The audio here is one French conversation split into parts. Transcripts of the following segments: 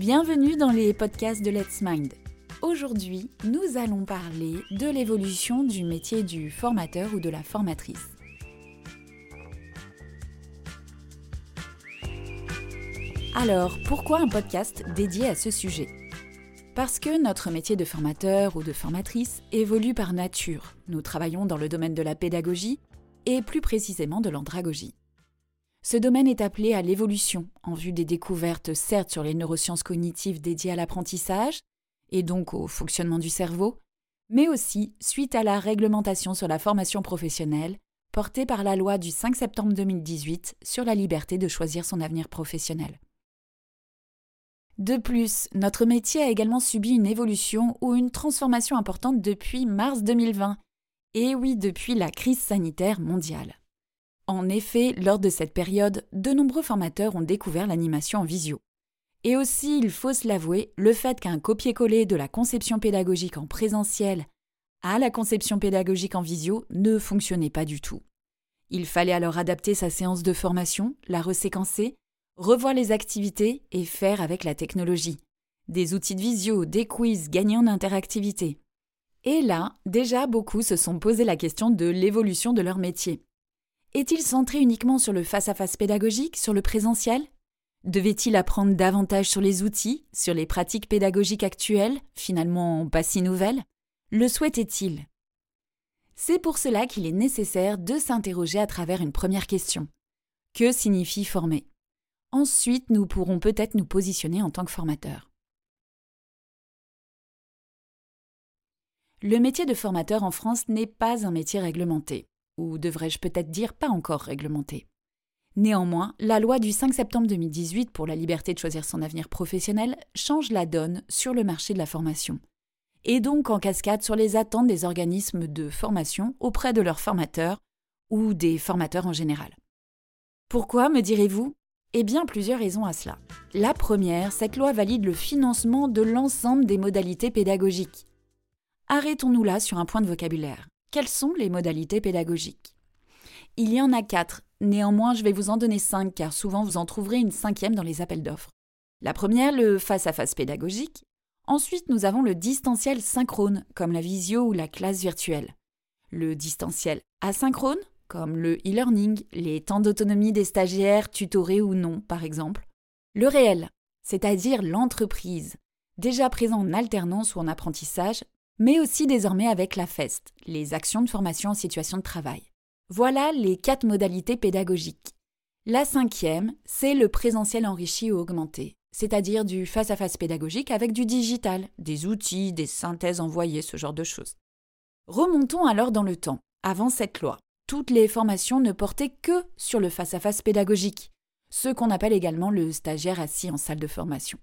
Bienvenue dans les podcasts de Let's Mind. Aujourd'hui, nous allons parler de l'évolution du métier du formateur ou de la formatrice. Alors, pourquoi un podcast dédié à ce sujet? Parce que notre métier de formateur ou de formatrice évolue par nature. Nous travaillons dans le domaine de la pédagogie et plus précisément de l'andragogie. Ce domaine est appelé à l'évolution en vue des découvertes certes sur les neurosciences cognitives dédiées à l'apprentissage et donc au fonctionnement du cerveau, mais aussi suite à la réglementation sur la formation professionnelle portée par la loi du 5 septembre 2018 sur la liberté de choisir son avenir professionnel. De plus, notre métier a également subi une évolution ou une transformation importante depuis mars 2020, et oui depuis la crise sanitaire mondiale. En effet, lors de cette période, de nombreux formateurs ont découvert l'animation en visio. Et aussi, il faut se l'avouer, le fait qu'un copier-coller de la conception pédagogique en présentiel à la conception pédagogique en visio ne fonctionnait pas du tout. Il fallait alors adapter sa séance de formation, la reséquencer, revoir les activités et faire avec la technologie. Des outils de visio, des quiz gagnés en interactivité. Et là, déjà beaucoup se sont posé la question de l'évolution de leur métier. Est-il centré uniquement sur le face-à-face pédagogique, sur le présentiel? Devait-il apprendre davantage sur les outils, sur les pratiques pédagogiques actuelles, finalement pas si nouvelles? Le souhaitait-il? C'est pour cela qu'il est nécessaire de s'interroger à travers une première question. Que signifie former? Ensuite, nous pourrons peut-être nous positionner en tant que formateur. Le métier de formateur en France n'est pas un métier réglementé ou devrais-je peut-être dire pas encore réglementé. Néanmoins, la loi du 5 septembre 2018 pour la liberté de choisir son avenir professionnel change la donne sur le marché de la formation, et donc en cascade sur les attentes des organismes de formation auprès de leurs formateurs ou des formateurs en général. Pourquoi, me direz-vous? Eh bien, plusieurs raisons à cela. La première, cette loi valide le financement de l'ensemble des modalités pédagogiques. Arrêtons-nous là sur un point de vocabulaire. Quelles sont les modalités pédagogiques? Il y en a quatre, néanmoins je vais vous en donner cinq car souvent vous en trouverez une cinquième dans les appels d'offres. La première, le face-à-face pédagogique. Ensuite, nous avons le distanciel synchrone, comme la visio ou la classe virtuelle. Le distanciel asynchrone, comme le e-learning, les temps d'autonomie des stagiaires, tutorés ou non, par exemple. Le réel, c'est-à-dire l'entreprise, déjà présent en alternance ou en apprentissage, mais aussi désormais avec la FEST, les actions de formation en situation de travail. Voilà les quatre modalités pédagogiques. La cinquième, c'est le présentiel enrichi ou augmenté, c'est-à-dire du face-à-face pédagogique avec du digital, des outils, des synthèses envoyées, ce genre de choses. Remontons alors dans le temps, avant cette loi. Toutes les formations ne portaient que sur le face à -face pédagogique, ce qu'on appelle également le stagiaire assis en salle de formation.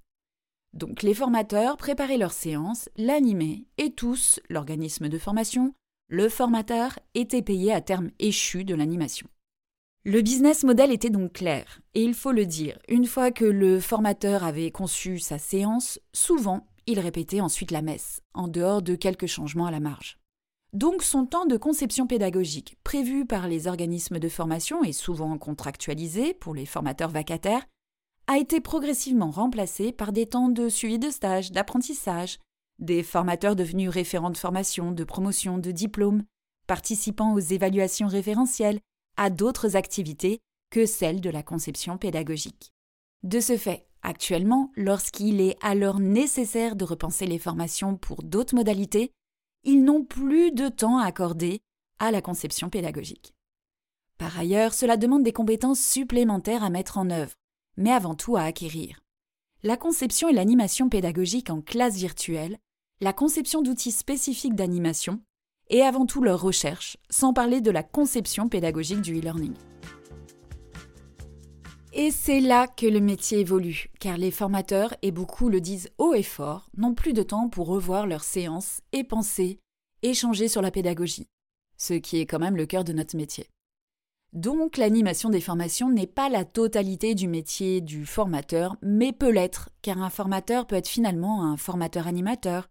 Donc les formateurs préparaient leur séance, l'animaient, et tous, l'organisme de formation, le formateur, étaient payés à terme échu de l'animation. Le business model était donc clair, et il faut le dire, une fois que le formateur avait conçu sa séance, souvent il répétait ensuite la messe, en dehors de quelques changements à la marge. Donc son temps de conception pédagogique, prévu par les organismes de formation et souvent contractualisé pour les formateurs vacataires, a été progressivement remplacé par des temps de suivi de stage, d'apprentissage, des formateurs devenus référents de formation, de promotion, de diplôme, participant aux évaluations référentielles, à d'autres activités que celles de la conception pédagogique. De ce fait, actuellement, lorsqu'il est alors nécessaire de repenser les formations pour d'autres modalités, ils n'ont plus de temps à accorder à la conception pédagogique. Par ailleurs, cela demande des compétences supplémentaires à mettre en œuvre, mais avant tout à acquérir. La conception et l'animation pédagogique en classe virtuelle, la conception d'outils spécifiques d'animation, et avant tout leur recherche, sans parler de la conception pédagogique du e-learning. Et c'est là que le métier évolue, car les formateurs, et beaucoup le disent haut et fort, n'ont plus de temps pour revoir leurs séances et penser, échanger sur la pédagogie, ce qui est quand même le cœur de notre métier. Donc l'animation des formations n'est pas la totalité du métier du formateur, mais peut l'être, car un formateur peut être finalement un formateur animateur,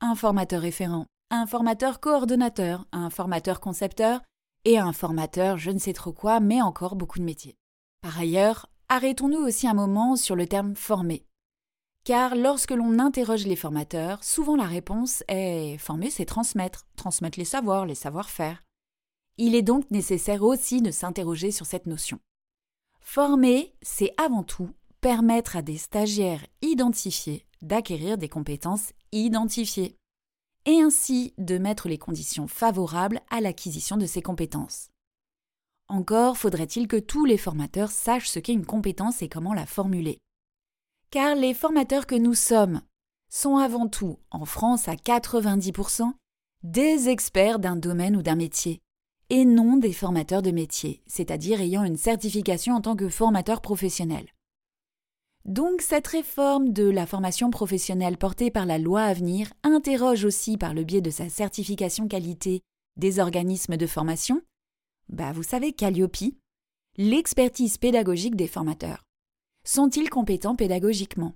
un formateur référent, un formateur coordonnateur, un formateur concepteur et un formateur je ne sais trop quoi, mais encore beaucoup de métiers. Par ailleurs, arrêtons-nous aussi un moment sur le terme former. Car lorsque l'on interroge les formateurs, souvent la réponse est former, c'est transmettre, transmettre les savoirs, les savoir-faire. Il est donc nécessaire aussi de s'interroger sur cette notion. Former, c'est avant tout permettre à des stagiaires identifiés d'acquérir des compétences identifiées, et ainsi de mettre les conditions favorables à l'acquisition de ces compétences. Encore faudrait-il que tous les formateurs sachent ce qu'est une compétence et comment la formuler car les formateurs que nous sommes sont avant tout, en France à 90%, des experts d'un domaine ou d'un métier, et non des formateurs de métier, c'est-à-dire ayant une certification en tant que formateur professionnel. Donc cette réforme de la formation professionnelle portée par la loi à venir interroge aussi par le biais de sa certification qualité des organismes de formation, bah vous savez Calliope, l'expertise pédagogique des formateurs. Sont-ils compétents pédagogiquement?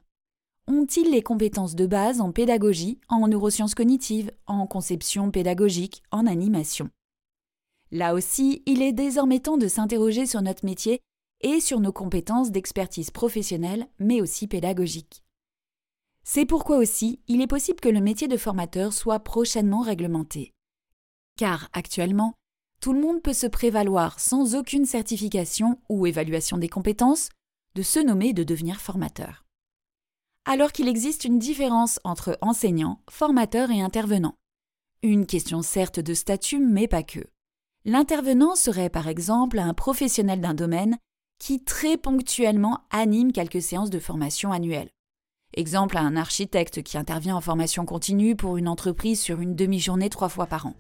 Ont-ils les compétences de base en pédagogie, en neurosciences cognitives, en conception pédagogique, en animation? Là aussi, il est désormais temps de s'interroger sur notre métier et sur nos compétences d'expertise professionnelle, mais aussi pédagogique. C'est pourquoi aussi il est possible que le métier de formateur soit prochainement réglementé. Car actuellement, tout le monde peut se prévaloir sans aucune certification ou évaluation des compétences de se nommer et de devenir formateur. Alors qu'il existe une différence entre enseignant, formateur et intervenant. Une question certes de statut, mais pas que. L'intervenant serait par exemple un professionnel d'un domaine qui très ponctuellement anime quelques séances de formation annuelles. Exemple un architecte qui intervient en formation continue pour une entreprise sur une demi-journée trois fois par an.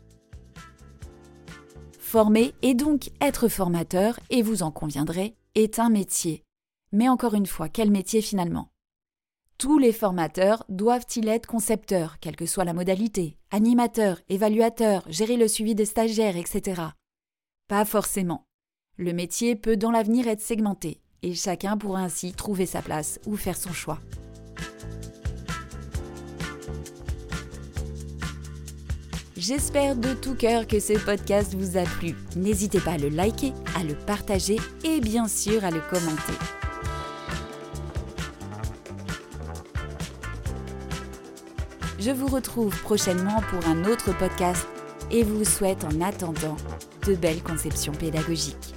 Former et donc être formateur, et vous en conviendrez, est un métier, mais encore une fois, quel métier finalement? Tous les formateurs doivent-ils être concepteurs, quelle que soit la modalité, animateurs, évaluateurs, gérer le suivi des stagiaires, etc. Pas forcément. Le métier peut dans l'avenir être segmenté, et chacun pourra ainsi trouver sa place ou faire son choix. J'espère de tout cœur que ce podcast vous a plu. N'hésitez pas à le liker, à le partager et bien sûr à le commenter. Je vous retrouve prochainement pour un autre podcast et vous souhaite en attendant de belles conceptions pédagogiques.